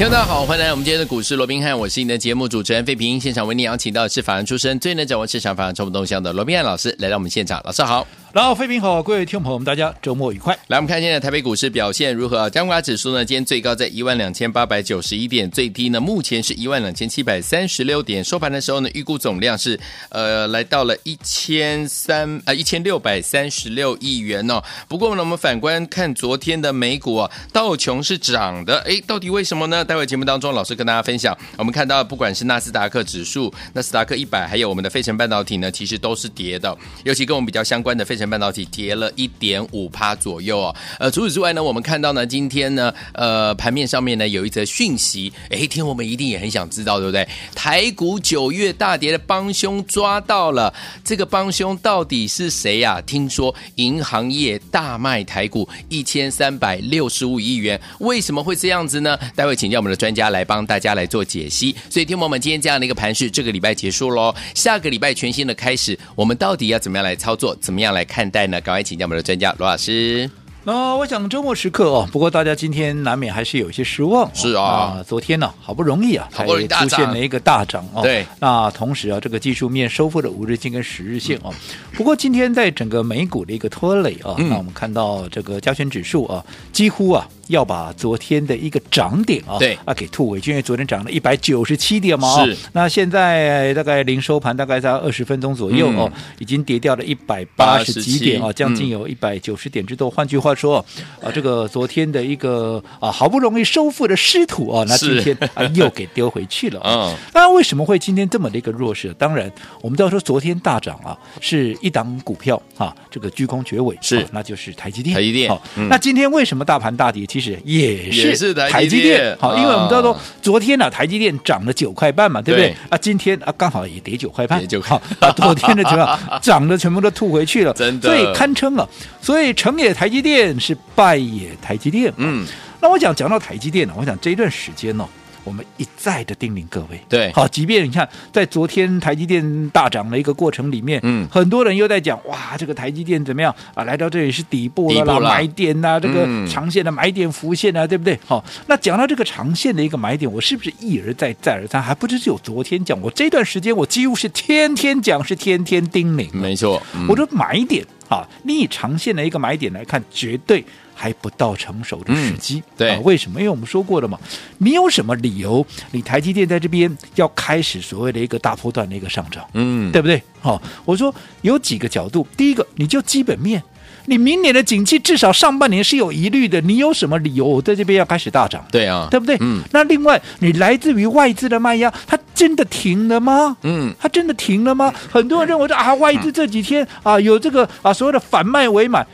听众大家好，欢迎来到我们今天的股市罗宾汉，我是你的节目主持人费平。现场为你邀请到的是法案出身、最能掌握市场法案冲动向的罗宾汉老师来到我们现场，老师好。然后，飞平好，各位听众朋友们，大家周末愉快。来，我们看今天的台北股市表现如何啊？加权指数呢？今天最高在一万两千八百九十一点，最低呢，目前是一万两千七百三十六点。收盘的时候呢，预估总量是呃来到了一千三呃一千六百三十六亿元哦。不过呢，我们反观看昨天的美股啊，道琼是涨的，哎，到底为什么呢？待会节目当中，老师跟大家分享。我们看到，不管是纳斯达克指数、纳斯达克一百，还有我们的费城半导体呢，其实都是跌的，尤其跟我们比较相关的费城半导体跌了。一点五趴左右哦，呃，除此之外呢，我们看到呢，今天呢，呃，盘面上面呢有一则讯息，哎，听我们一定也很想知道，对不对？台股九月大跌的帮凶抓到了，这个帮凶到底是谁呀、啊？听说银行业大卖台股一千三百六十五亿元，为什么会这样子呢？待会请教我们的专家来帮大家来做解析。所以，听我们今天这样的一个盘势，这个礼拜结束喽，下个礼拜全新的开始，我们到底要怎么样来操作，怎么样来看待呢？赶快。请教我们的专家罗老师。那、呃、我想周末时刻哦，不过大家今天难免还是有一些失望、哦。是啊、呃，昨天呢、啊，好不容易啊，才出现了一个大涨哦。对。那同时啊，这个技术面收复了五日线跟十日线哦。不过今天在整个美股的一个拖累啊，嗯、那我们看到这个加权指数啊，几乎啊。要把昨天的一个涨点啊，对啊给吐回去，因为昨天涨了一百九十七点嘛，是。那现在大概临收盘大概在二十分钟左右哦，嗯、已经跌掉了一百八十几点啊，将近有一百九十点之多。嗯、换句话说啊，这个昨天的一个啊好不容易收复的失土啊，那今天啊又给丢回去了。嗯。那为什么会今天这么的一个弱势？当然，我们都要说昨天大涨啊，是一档股票啊，这个居功厥伟是、啊，那就是台积电。台积电。好、嗯，那今天为什么大盘大跌？其实也是台积电，好，因为我们知道说，昨天呢、啊，台积电涨了九块半嘛，对不对？对啊，今天啊，刚好也跌九块半，就好，啊昨天的情况 涨的全部都吐回去了，真的，所以堪称啊。所以成也台积电，是败也台积电。嗯，那我讲讲到台积电呢，我想这一段时间呢。我们一再的叮咛各位，对，好，即便你看在昨天台积电大涨的一个过程里面，嗯，很多人又在讲，哇，这个台积电怎么样啊？来到这里是底部了啦，买点呐、啊，这个长线的买点浮现啊，对不对？好，那讲到这个长线的一个买点，我是不是一而再再而三，还不只是有昨天讲，我这段时间我几乎是天天讲，是天天叮咛，没错，嗯、我说买点啊，你以长线的一个买点来看，绝对。还不到成熟的时机，嗯、对、啊，为什么？因为我们说过了嘛，你有什么理由，你台积电在这边要开始所谓的一个大波段的一个上涨，嗯，对不对？好、哦，我说有几个角度，第一个，你就基本面，你明年的景气至少上半年是有疑虑的，你有什么理由我在这边要开始大涨？对啊，对不对？嗯，那另外，你来自于外资的卖压，它真的停了吗？嗯，它真的停了吗？很多人认为说啊，外资这几天啊有这个啊所谓的反卖为买。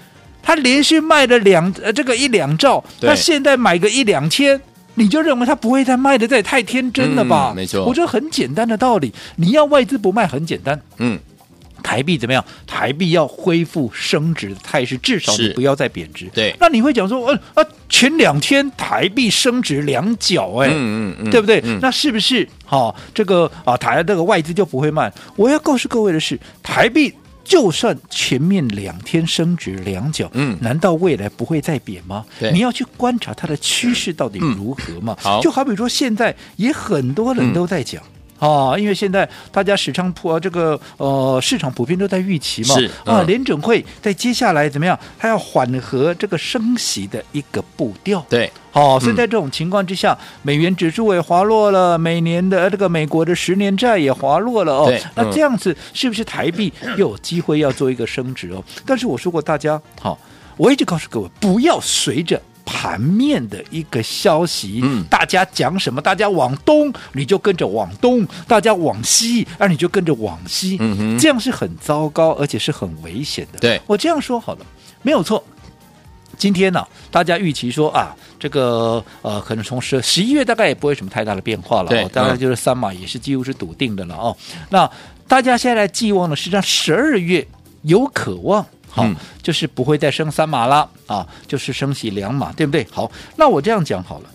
他连续卖了两呃这个一两兆，那现在买个一两千，你就认为他不会再卖的？这也太天真了吧？嗯、没错，我觉得很简单的道理，你要外资不卖很简单，嗯，台币怎么样？台币要恢复升值的态势，至少你不要再贬值。对，那你会讲说，呃啊，前两天台币升值两角，哎，嗯嗯嗯，对不对？嗯、那是不是好、哦？这个啊，台这个外资就不会卖？我要告诉各位的是，台币。就算前面两天升值两角，嗯，难道未来不会再贬吗？对，你要去观察它的趋势到底如何嘛？好，就好比说现在也很多人都在讲。啊，因为现在大家市场普这个呃市场普遍都在预期嘛，是啊，联准会在接下来怎么样？它要缓和这个升息的一个步调。对，好、哦，所以在这种情况之下，嗯、美元指数也滑落了，每年的这个美国的十年债也滑落了哦。对，那这样子是不是台币又有机会要做一个升值哦？但是我说过，大家好、哦，我一直告诉各位，不要随着。盘面的一个消息，嗯，大家讲什么，大家往东你就跟着往东，大家往西，那你就跟着往西，嗯哼，这样是很糟糕，而且是很危险的。对，我这样说好了，没有错。今天呢、啊，大家预期说啊，这个呃，可能从十十一月大概也不会什么太大的变化了，哦，当然就是三码也是几乎是笃定的了哦。那大家现在寄望的是让十二月有渴望，好、嗯，就是不会再升三码了啊，就是升息两码，对不对？好，那我这样讲好了，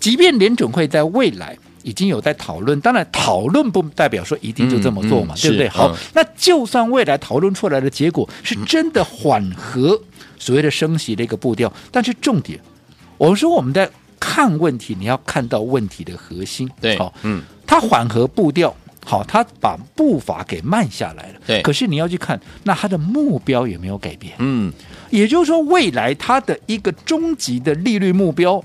即便联准会在未来已经有在讨论，当然讨论不代表说一定就这么做嘛，嗯嗯、对不对？好，嗯、那就算未来讨论出来的结果是真的缓和。所谓的升息的一个步调，但是重点，我们说我们在看问题，你要看到问题的核心。对，好，嗯，它缓和步调，好，他把步伐给慢下来了。对，可是你要去看，那他的目标有没有改变？嗯，也就是说，未来他的一个终极的利率目标，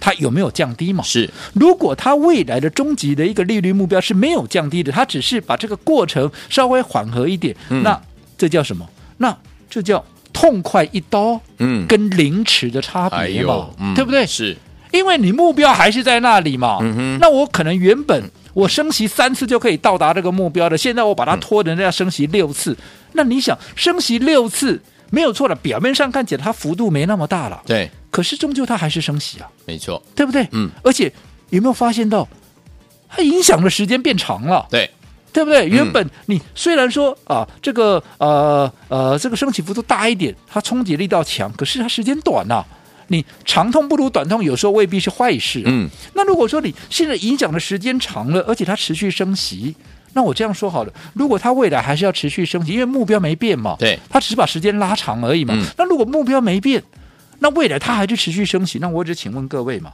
它有没有降低嘛？是，如果他未来的终极的一个利率目标是没有降低的，他只是把这个过程稍微缓和一点，嗯、那这叫什么？那这叫。痛快一刀，嗯，跟凌迟的差别嘛，嗯、对不对？是，因为你目标还是在那里嘛。嗯，那我可能原本我升息三次就可以到达这个目标的，现在我把它拖人家升息六次，嗯、那你想升息六次没有错了，表面上看起来它幅度没那么大了，对，可是终究它还是升息啊，没错，对不对？嗯，而且有没有发现到它影响的时间变长了？对。对不对？原本你虽然说啊，这个呃呃，这个升起幅度大一点，它冲击力道强，可是它时间短呐、啊。你长痛不如短痛，有时候未必是坏事、啊。嗯，那如果说你现在影响的时间长了，而且它持续升息，那我这样说好了，如果它未来还是要持续升级，因为目标没变嘛，对，它只是把时间拉长而已嘛。嗯、那如果目标没变，那未来它还是持续升息，那我只请问各位嘛，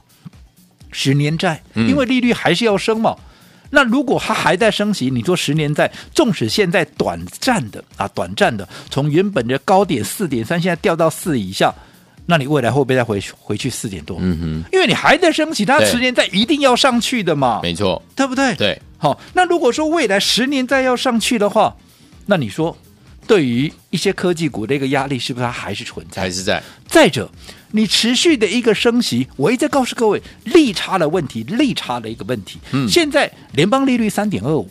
十年债，因为利率还是要升嘛。嗯那如果它还在升息，你做十年债，纵使现在短暂的啊，短暂的从原本的高点四点三，现在掉到四以下，那你未来会不会再回去回去四点多？嗯哼，因为你还在升息，它十年债一定要上去的嘛，没错，对不对？对，好，那如果说未来十年再要上去的话，那你说对于一些科技股的一个压力，是不是它还是存在？还是在？再者。你持续的一个升息，我一直告诉各位，利差的问题，利差的一个问题。嗯，现在联邦利率三点二五。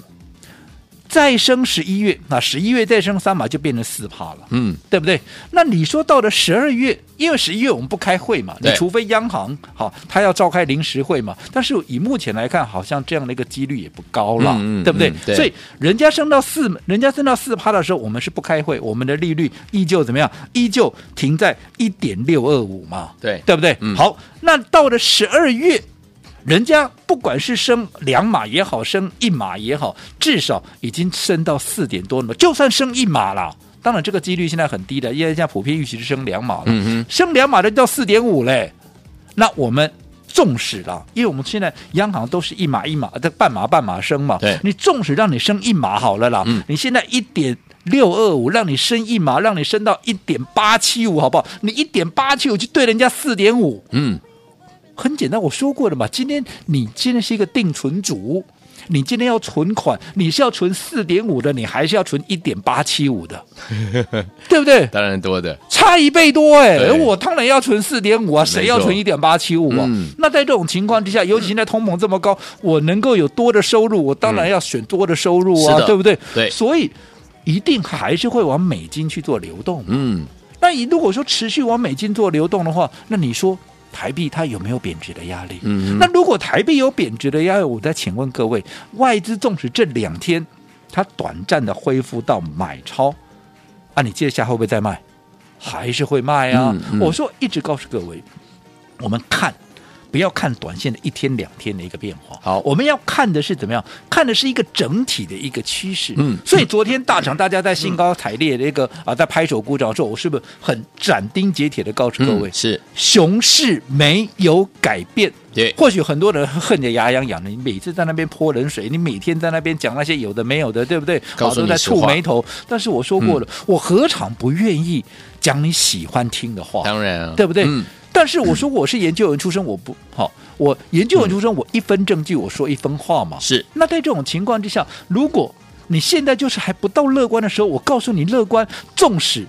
再升十一月，那十一月再升三码就变成四趴了，嗯，对不对？那你说到了十二月，因为十一月我们不开会嘛，你除非央行好，他要召开临时会嘛。但是以目前来看，好像这样的一个几率也不高了，嗯、对不对？嗯、对，所以人家升到四，人家升到四趴的时候，我们是不开会，我们的利率依旧怎么样？依旧停在一点六二五嘛，对，对不对？嗯、好，那到了十二月。人家不管是升两码也好，升一码也好，至少已经升到四点多了。就算升一码了，当然这个几率现在很低的，因为现在普遍预期是升两码了。嗯哼，升两码的到四点五嘞。那我们纵使了，因为我们现在央行都是一码一码的半码半码升嘛。对，你纵使让你升一码好了啦，嗯、你现在一点六二五，让你升一码，让你升到一点八七五，好不好？你一点八七五就对人家四点五，嗯。很简单，我说过了嘛。今天你今天是一个定存族，你今天要存款，你是要存四点五的，你还是要存一点八七五的，对不对？当然多的，差一倍多哎、欸！我当然要存四点五啊，谁要存一点八七五啊？嗯、那在这种情况之下，尤其现在通膨这么高，我能够有多的收入，我当然要选多的收入啊，嗯、对不对？对，所以一定还是会往美金去做流动。嗯，那你如果说持续往美金做流动的话，那你说？台币它有没有贬值的压力？嗯，那如果台币有贬值的压力，我再请问各位，外资纵使这两天它短暂的恢复到买超，啊，你接下来会不会再卖？还是会卖啊？嗯嗯、我说一直告诉各位，我们看。不要看短线的一天两天的一个变化，好，我们要看的是怎么样？看的是一个整体的一个趋势。嗯，所以昨天大场大家在兴高采烈的一个、嗯、啊，在拍手鼓掌说，我是不是很斩钉截铁的告诉各位，嗯、是熊市没有改变？对，或许很多人恨得牙痒痒的，你每次在那边泼冷水，你每天在那边讲那些有的没有的，对不对？告诉你实话，都在触眉头。但是我说过了，嗯、我何尝不愿意讲你喜欢听的话？当然啊，对不对？嗯但是我说我是研究员出身，我不好，我研究员出身，我一分证据，我说一分话嘛。是。那在这种情况之下，如果你现在就是还不到乐观的时候，我告诉你乐观，纵使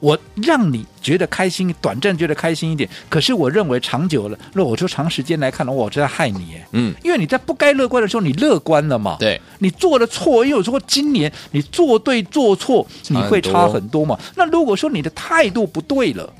我让你觉得开心，短暂觉得开心一点，可是我认为长久了，那我说长时间来看的话，我就在害你。嗯，因为你在不该乐观的时候，你乐观了嘛。对。你做了错，因为我说今年你做对做错，你会差很多嘛。那如果说你的态度不对了。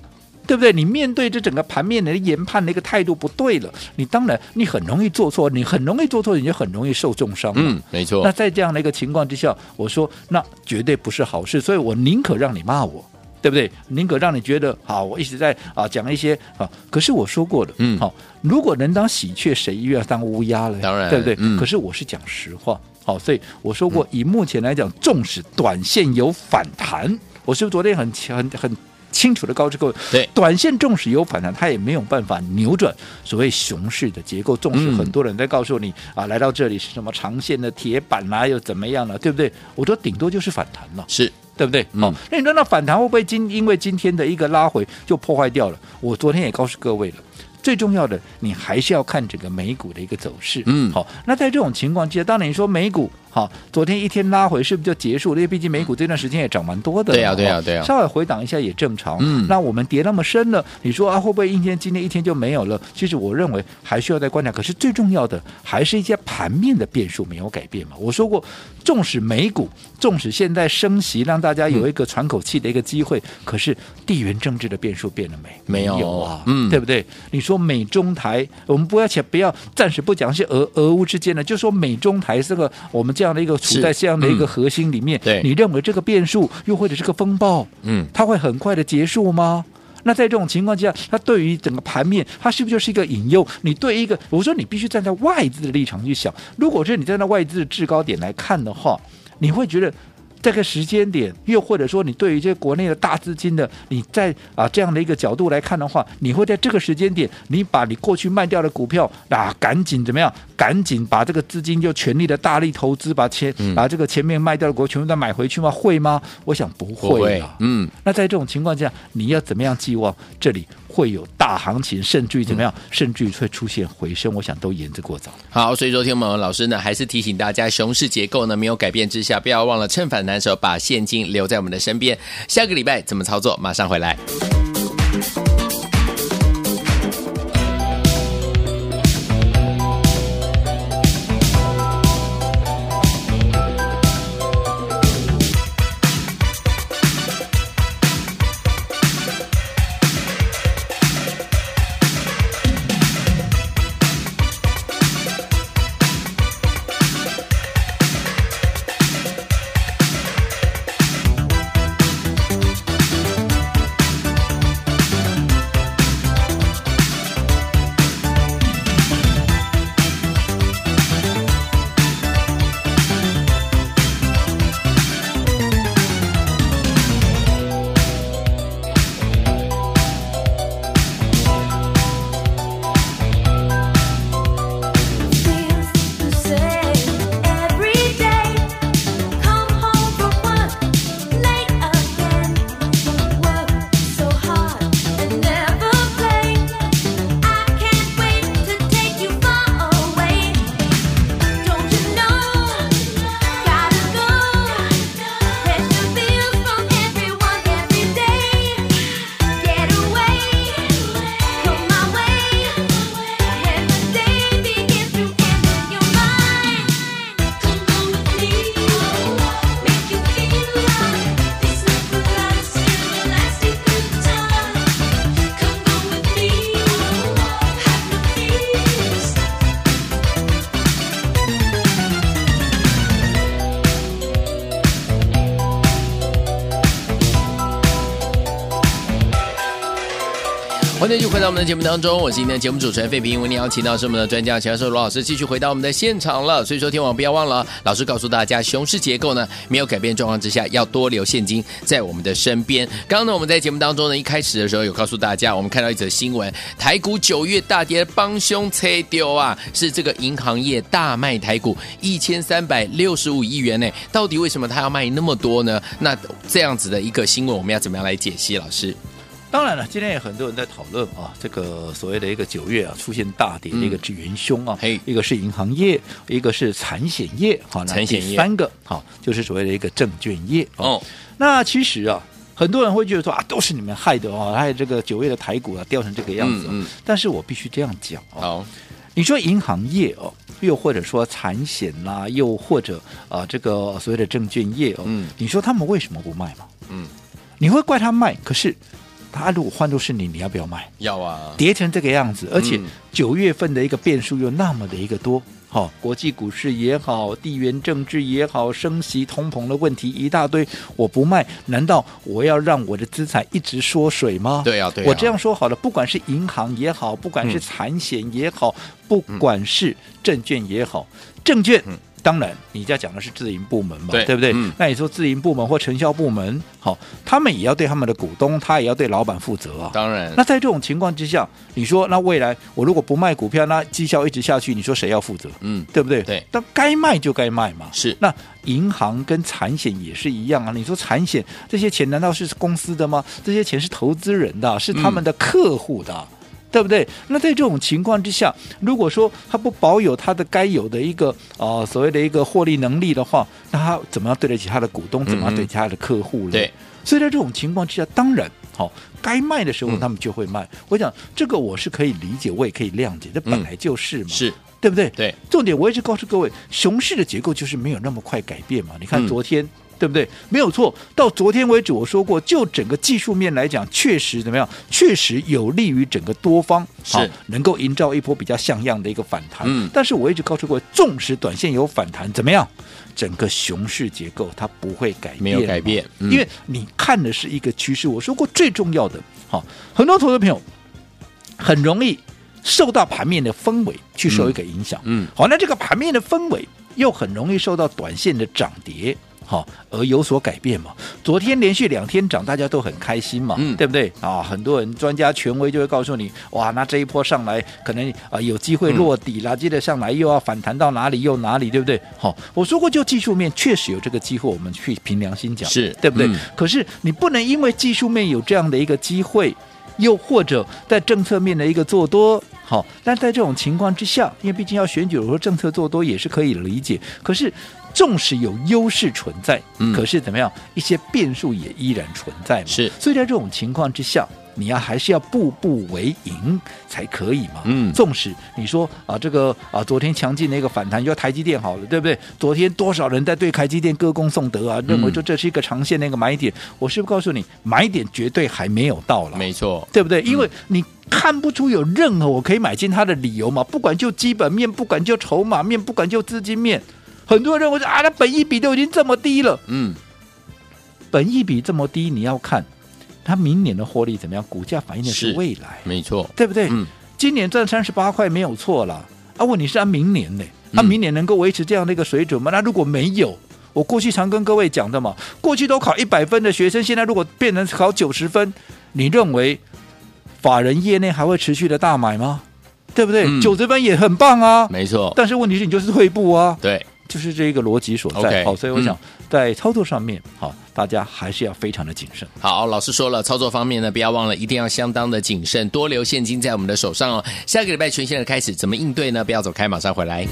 对不对？你面对这整个盘面的研判的一个态度不对了，你当然你很容易做错，你很容易做错，你就很容易受重伤。嗯，没错。那在这样的一个情况之下，我说那绝对不是好事，所以我宁可让你骂我。对不对？宁可让你觉得好，我一直在啊讲一些啊，可是我说过的，嗯，好，如果能当喜鹊，谁又要当乌鸦了？当然，对不对？嗯、可是我是讲实话，好，所以我说过，以目前来讲，纵使短线有反弹，我是不是昨天很很很清楚的告知各位，对，短线纵使有反弹，它也没有办法扭转所谓熊市的结构。纵使很多人在告诉你、嗯、啊，来到这里是什么长线的铁板啦、啊，又怎么样了，对不对？我说顶多就是反弹了，是。对不对？好、嗯，那你说那反弹会不会今因为今天的一个拉回就破坏掉了？我昨天也告诉各位了，最重要的你还是要看整个美股的一个走势。嗯，好，那在这种情况之下，当然你说美股。好，昨天一天拉回是不是就结束了？因为毕竟美股这段时间也涨蛮多的。对呀，对呀，对呀。稍微回档一下也正常。嗯。那我们跌那么深了，你说啊，会不会一天今天一天就没有了？其实我认为还需要再观察。可是最重要的还是一些盘面的变数没有改变嘛。我说过，纵使美股，纵使现在升息，让大家有一个喘口气的一个机会，嗯、可是地缘政治的变数变了没？没有，没有啊。嗯，对不对？你说美中台，我们不要且不要暂时不讲是俄俄乌之间的，就说美中台这个我们这样的一个处在。这样的一个核心里面，嗯、对，你认为这个变数又或者这个风暴，嗯，它会很快的结束吗？那在这种情况之下，它对于整个盘面，它是不是就是一个引诱？你对一个，我说你必须站在外资的立场去想，如果是你站在外资的制高点来看的话，你会觉得。这个时间点，又或者说你对于这国内的大资金的，你在啊这样的一个角度来看的话，你会在这个时间点，你把你过去卖掉的股票啊，赶紧怎么样？赶紧把这个资金就全力的大力投资，把钱、嗯、把这个前面卖掉的股全部都买回去吗？会吗？我想不会，啊会。嗯，那在这种情况下，你要怎么样寄望这里？会有大行情，甚至于怎么样，甚至于会出现回升，我想都言之过早。好，所以昨天我们老师呢，还是提醒大家，熊市结构呢没有改变之下，不要忘了趁反弹时候把现金留在我们的身边。下个礼拜怎么操作？马上回来。在我们的节目当中，我是今天的节目主持人费平。为您邀请到是我们的专家强教授罗老师，继续回到我们的现场了。所以说，天王不要忘了，老师告诉大家，熊市结构呢没有改变状况之下，要多留现金在我们的身边。刚刚呢，我们在节目当中呢，一开始的时候有告诉大家，我们看到一则新闻，台股九月大跌，帮凶切丢啊，是这个银行业大卖台股一千三百六十五亿元呢。到底为什么他要卖那么多呢？那这样子的一个新闻，我们要怎么样来解析？老师？当然了，今天也很多人在讨论啊，这个所谓的一个九月啊出现大跌的一个元凶啊，嗯、一个是银行业，一个是产险业，好，那第三个好就是所谓的一个证券业哦。那其实啊，很多人会觉得说啊，都是你们害的哦，害这个九月的台股啊掉成这个样子。嗯，嗯但是我必须这样讲啊，你说银行业哦，又或者说产险啦，又或者啊这个所谓的证券业哦，嗯，你说他们为什么不卖嘛？嗯，你会怪他卖，可是。他如果换作是你，你要不要卖？要啊，跌成这个样子，而且九月份的一个变数又那么的一个多。好，国际股市也好，地缘政治也好，升息、通膨的问题一大堆，我不卖，难道我要让我的资产一直缩水吗？对呀、啊，对、啊。我这样说好了，不管是银行也好，不管是产险也好，嗯、不管是证券也好，证券。嗯当然，你在讲的是自营部门嘛，对，对不对？嗯、那你说自营部门或承销部门，好，他们也要对他们的股东，他也要对老板负责啊。当然，那在这种情况之下，你说那未来我如果不卖股票，那绩效一直下去，你说谁要负责？嗯，对不对？对，但该卖就该卖嘛。是，那银行跟产险也是一样啊。你说产险这些钱难道是公司的吗？这些钱是投资人的，是他们的客户的。嗯对不对？那在这种情况之下，如果说他不保有他的该有的一个啊、呃、所谓的一个获利能力的话，那他怎么样对得起他的股东？怎么样对得起他的客户呢？嗯、对，所以在这种情况之下，当然好、哦，该卖的时候他们就会卖。嗯、我想这个我是可以理解，我也可以谅解，这本来就是嘛，嗯、是对不对？对，重点我一直告诉各位，熊市的结构就是没有那么快改变嘛。你看昨天。嗯对不对？没有错。到昨天为止，我说过，就整个技术面来讲，确实怎么样？确实有利于整个多方是、哦、能够营造一波比较像样的一个反弹。嗯。但是我一直告诉过，纵使短线有反弹，怎么样？整个熊市结构它不会改变，没有改变。嗯、因为你看的是一个趋势。我说过，最重要的，好、哦，很多投资朋友很容易受到盘面的氛围去受一个影响。嗯。好，那这个盘面的氛围又很容易受到短线的涨跌。好，而有所改变嘛？昨天连续两天涨，大家都很开心嘛，嗯、对不对？啊，很多人专家权威就会告诉你，哇，那这一波上来可能啊有机会落底了，嗯、接着上来又要反弹到哪里又哪里，对不对？好，我说过就技术面确实有这个机会，我们去凭良心讲，是对不对？嗯、可是你不能因为技术面有这样的一个机会，又或者在政策面的一个做多，好，但在这种情况之下，因为毕竟要选举，我说政策做多也是可以理解，可是。纵使有优势存在，嗯、可是怎么样？一些变数也依然存在嘛。是，所以在这种情况之下，你要还是要步步为营才可以嘛。嗯，纵使你说啊，这个啊，昨天强劲的一个反弹，就台积电好了，对不对？昨天多少人在对台积电歌功颂德啊，认为说这是一个长线的一个买点。嗯、我是不是告诉你，买点绝对还没有到了？没错，对不对？因为你看不出有任何我可以买进它的理由嘛。不管就基本面，不管就筹码面，不管就资金面。很多人认为说啊，那本益比都已经这么低了，嗯，本益比这么低，你要看它明年的获利怎么样？股价反映的是未来，没错，对不对？嗯，今年赚三十八块没有错了啊。问题是，按明年呢？它明年能够维持这样的一个水准吗？那如果没有，我过去常跟各位讲的嘛，过去都考一百分的学生，现在如果变成考九十分，你认为法人业内还会持续的大买吗？对不对？九十分也很棒啊，没错。但是问题是你就是退步啊，对。就是这一个逻辑所在，好，所以我想在操作上面，好，大家还是要非常的谨慎。好，老师说了，操作方面呢，不要忘了，一定要相当的谨慎，多留现金在我们的手上哦。下个礼拜全新的开始，怎么应对呢？不要走开，马上回来。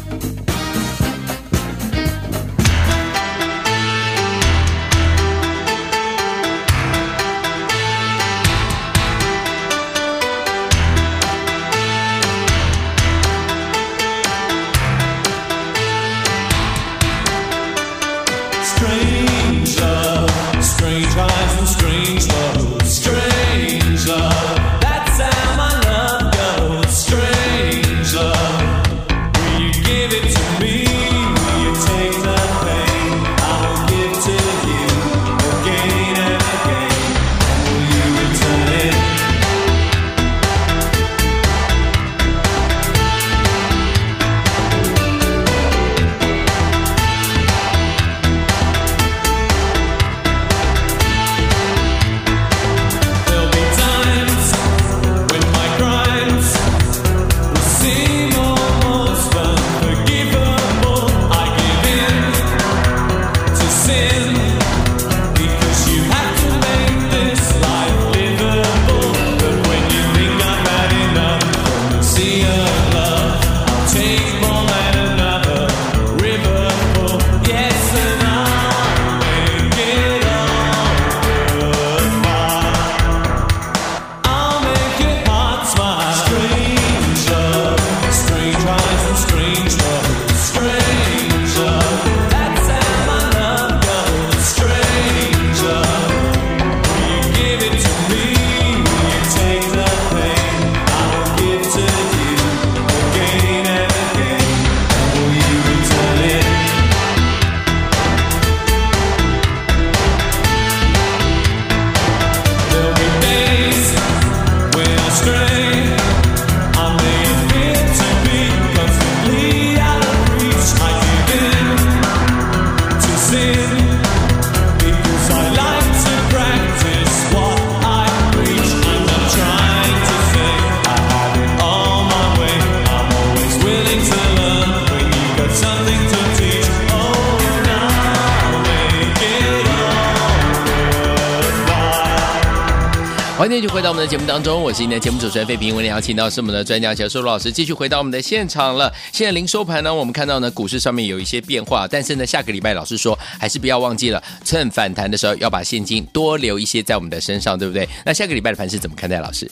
节目当中，我是今天的节目主持人费平，为您邀请到是我们的专家教授罗老师，继续回到我们的现场了。现在零收盘呢，我们看到呢股市上面有一些变化，但是呢下个礼拜老师说还是不要忘记了，趁反弹的时候要把现金多留一些在我们的身上，对不对？那下个礼拜的盘是怎么看待？老师，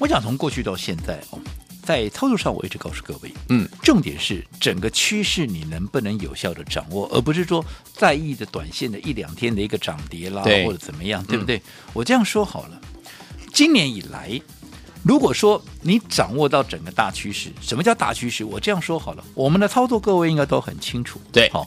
我想从过去到现在哦，在操作上我一直告诉各位，嗯，重点是整个趋势你能不能有效的掌握，而不是说在意的短线的一两天的一个涨跌啦，或者怎么样，对不对？嗯、我这样说好了。今年以来，如果说你掌握到整个大趋势，什么叫大趋势？我这样说好了，我们的操作各位应该都很清楚。对，好，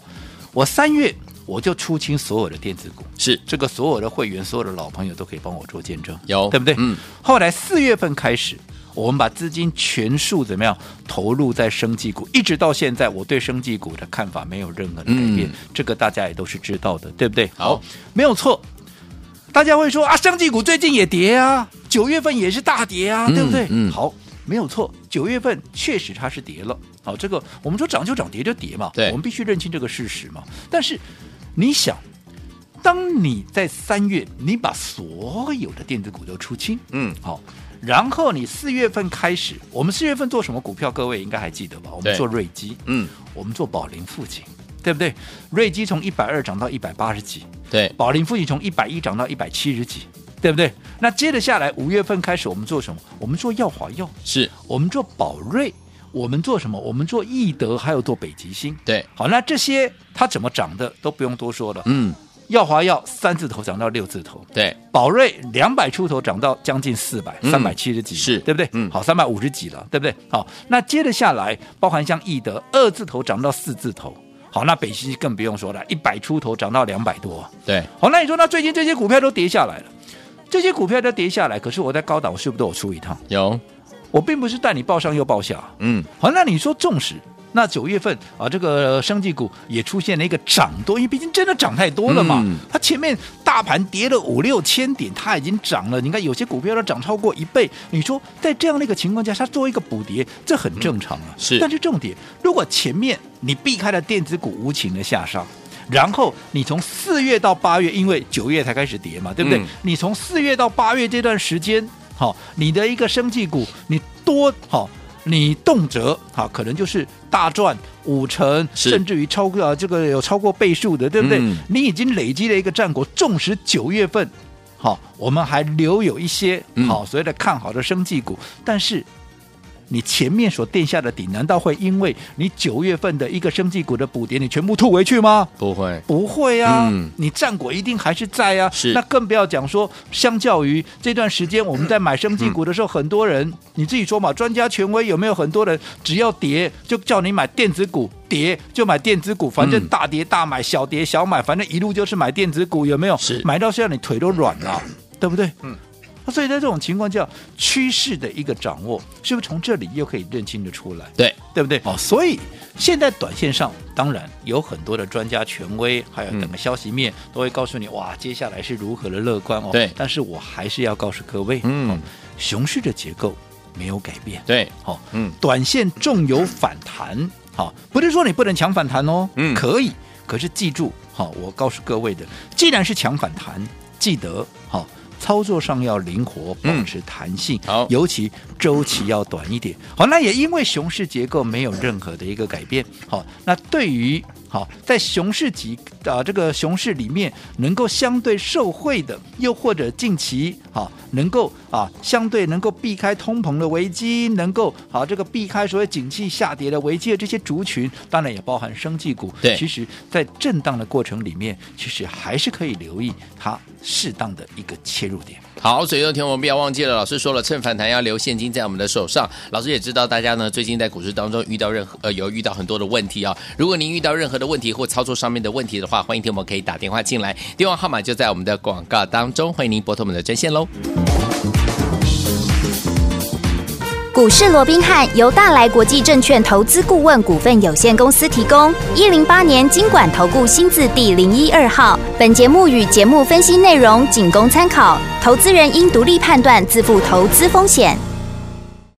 我三月我就出清所有的电子股，是这个所有的会员、所有的老朋友都可以帮我做见证，有对不对？嗯。后来四月份开始，我们把资金全数怎么样投入在生技股，一直到现在，我对生技股的看法没有任何的改变，嗯、这个大家也都是知道的，对不对？好，没有错。大家会说啊，生技股最近也跌啊，九月份也是大跌啊，嗯、对不对？嗯，好，没有错，九月份确实它是跌了。好，这个我们说涨就涨，跌就跌嘛，对，我们必须认清这个事实嘛。但是你想，当你在三月你把所有的电子股都出清，嗯，好，然后你四月份开始，我们四月份做什么股票？各位应该还记得吧？我们做瑞基，嗯，我们做宝林附近。对不对？瑞基从一百二涨到一百八十几，对，宝林附近从一百一涨到一百七十几，对不对？那接着下来，五月份开始，我们做什么？我们做药华药，是我们做宝瑞，我们做什么？我们做易德，还有做北极星。对，好，那这些它怎么涨的都不用多说了。嗯，耀华药三字头涨到六字头，对，宝瑞两百出头涨到将近四百，三百七十几，是对不对？嗯，好，三百五十几了，对不对？好，那接着下来，包含像易德二字头涨到四字头。好，那北西更不用说了，一百出头涨到两百多。对，好，那你说那最近这些股票都跌下来了，这些股票都跌下来，可是我在高档，我是不是都有出一趟？有，我并不是带你报上又报下。嗯，好，那你说重视。那九月份啊，这个生技股也出现了一个涨多，因为毕竟真的涨太多了嘛。嗯、它前面大盘跌了五六千点，它已经涨了。你看有些股票都涨超过一倍。你说在这样的一个情况下，它做一个补跌，这很正常啊。嗯、是。但是重点，如果前面你避开了电子股无情的下杀，然后你从四月到八月，因为九月才开始跌嘛，对不对？嗯、你从四月到八月这段时间，好，你的一个生技股，你多好。你动辄哈，可能就是大赚五成，甚至于超过这个有超过倍数的，对不对？嗯、你已经累积了一个战果。纵使九月份，好，我们还留有一些好所谓的看好的生技股，嗯、但是。你前面所垫下的底，难道会因为你九月份的一个生技股的补跌，你全部吐回去吗？不会，不会啊！嗯、你战果一定还是在啊。是，那更不要讲说，相较于这段时间我们在买生技股的时候，嗯、很多人你自己说嘛，专家权威有没有很多人只要跌就叫你买电子股，跌就买电子股，反正大跌大买，小跌小买，反正一路就是买电子股，有没有？是，买到现在你腿都软了，对不对？嗯。所以在这种情况下，趋势的一个掌握，是不是从这里又可以认清的出来？对，对不对？哦，所以现在短线上，当然有很多的专家权威，还有整个消息面、嗯、都会告诉你，哇，接下来是如何的乐观哦。对，但是我还是要告诉各位，嗯、哦，熊市的结构没有改变。对，好、哦，嗯，短线纵有反弹，好、哦，不是说你不能强反弹哦，嗯，可以，可是记住，好、哦，我告诉各位的，既然是强反弹，记得，好、哦。操作上要灵活，保持弹性，嗯、好，尤其周期要短一点。好，那也因为熊市结构没有任何的一个改变。好，那对于好在熊市级啊这个熊市里面能够相对受惠的，又或者近期啊能够啊相对能够避开通膨的危机，能够啊这个避开所谓景气下跌的危机的这些族群，当然也包含生技股。对，其实在震荡的过程里面，其实还是可以留意它适当的一个切入点。好，所以有天我们不要忘记了，老师说了，趁反弹要留现金在我们的手上。老师也知道大家呢最近在股市当中遇到任何呃有遇到很多的问题啊。如果您遇到任何的问题或操作上面的问题的话，欢迎听我们可以打电话进来，电话号码就在我们的广告当中，欢迎您拨通我们的专线喽。股市罗宾汉由大来国际证券投资顾问股份有限公司提供，一零八年金管投顾新字第零一二号。本节目与节目分析内容仅供参考，投资人应独立判断，自负投资风险。